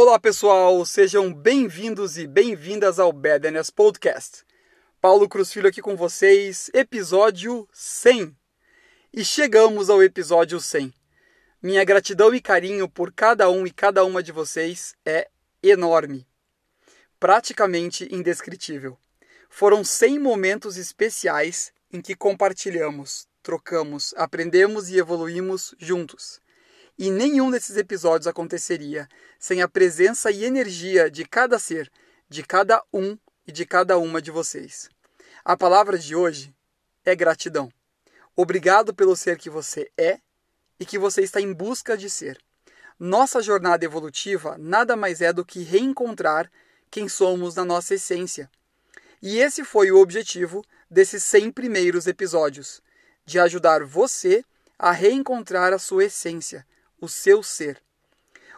Olá pessoal, sejam bem-vindos e bem-vindas ao Badness Podcast. Paulo Cruz Filho aqui com vocês, episódio 100. E chegamos ao episódio 100. Minha gratidão e carinho por cada um e cada uma de vocês é enorme. Praticamente indescritível. Foram 100 momentos especiais em que compartilhamos, trocamos, aprendemos e evoluímos juntos. E nenhum desses episódios aconteceria sem a presença e energia de cada ser, de cada um e de cada uma de vocês. A palavra de hoje é gratidão. Obrigado pelo ser que você é e que você está em busca de ser. Nossa jornada evolutiva nada mais é do que reencontrar quem somos na nossa essência. E esse foi o objetivo desses 100 primeiros episódios, de ajudar você a reencontrar a sua essência, o seu ser.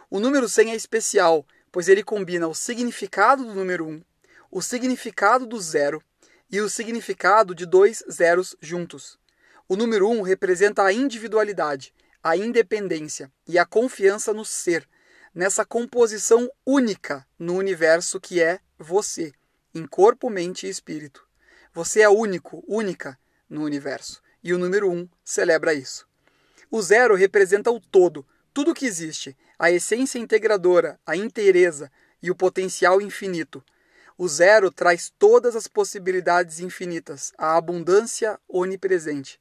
O número 100 é especial, pois ele combina o significado do número 1, o significado do zero e o significado de dois zeros juntos. O número 1 representa a individualidade, a independência e a confiança no ser, nessa composição única no universo que é você, em corpo, mente e espírito. Você é único, única no universo, e o número 1 celebra isso. O zero representa o todo, tudo que existe, a essência integradora, a inteireza e o potencial infinito. O zero traz todas as possibilidades infinitas, a abundância onipresente.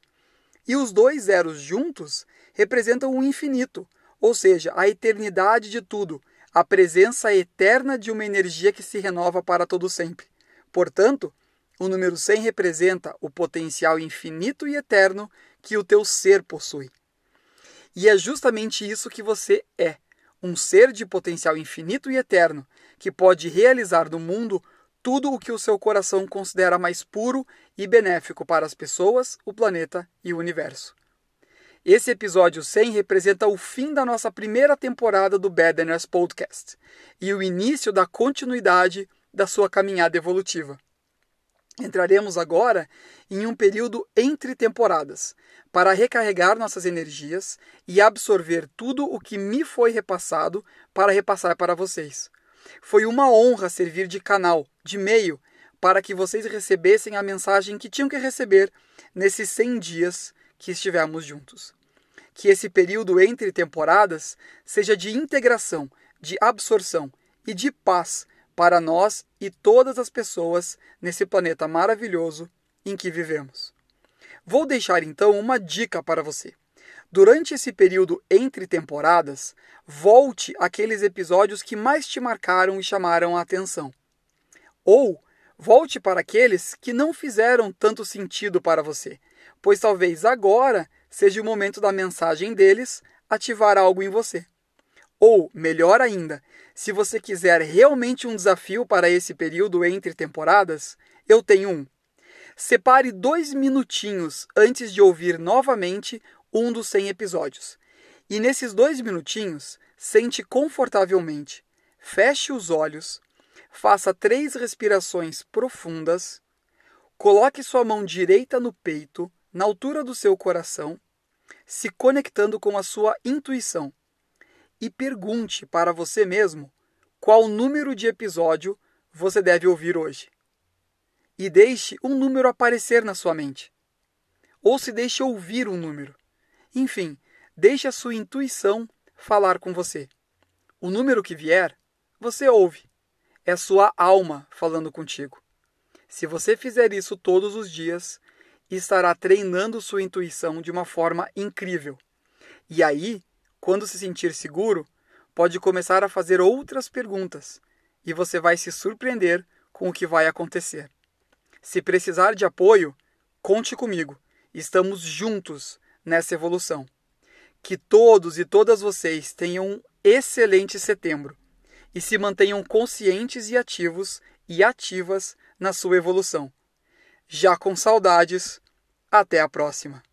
E os dois zeros juntos representam o infinito, ou seja, a eternidade de tudo, a presença eterna de uma energia que se renova para todo sempre. Portanto, o número 100 representa o potencial infinito e eterno que o teu ser possui. E é justamente isso que você é: um ser de potencial infinito e eterno, que pode realizar no mundo tudo o que o seu coração considera mais puro e benéfico para as pessoas, o planeta e o universo. Esse episódio 100 representa o fim da nossa primeira temporada do Badness Podcast e o início da continuidade da sua caminhada evolutiva. Entraremos agora em um período entre temporadas, para recarregar nossas energias e absorver tudo o que me foi repassado para repassar para vocês. Foi uma honra servir de canal, de meio, para que vocês recebessem a mensagem que tinham que receber nesses 100 dias que estivemos juntos. Que esse período entre temporadas seja de integração, de absorção e de paz para nós e todas as pessoas nesse planeta maravilhoso em que vivemos. Vou deixar então uma dica para você. Durante esse período entre temporadas, volte àqueles episódios que mais te marcaram e chamaram a atenção. Ou volte para aqueles que não fizeram tanto sentido para você, pois talvez agora seja o momento da mensagem deles ativar algo em você. Ou, melhor ainda, se você quiser realmente um desafio para esse período entre temporadas, eu tenho um. Separe dois minutinhos antes de ouvir novamente um dos 100 episódios. E nesses dois minutinhos, sente confortavelmente, feche os olhos, faça três respirações profundas, coloque sua mão direita no peito, na altura do seu coração, se conectando com a sua intuição e pergunte para você mesmo qual número de episódio você deve ouvir hoje. E deixe um número aparecer na sua mente. Ou se deixe ouvir um número. Enfim, deixe a sua intuição falar com você. O número que vier, você ouve. É sua alma falando contigo. Se você fizer isso todos os dias, estará treinando sua intuição de uma forma incrível. E aí quando se sentir seguro, pode começar a fazer outras perguntas e você vai se surpreender com o que vai acontecer. Se precisar de apoio, conte comigo. Estamos juntos nessa evolução. Que todos e todas vocês tenham um excelente setembro e se mantenham conscientes e ativos e ativas na sua evolução. Já com saudades, até a próxima!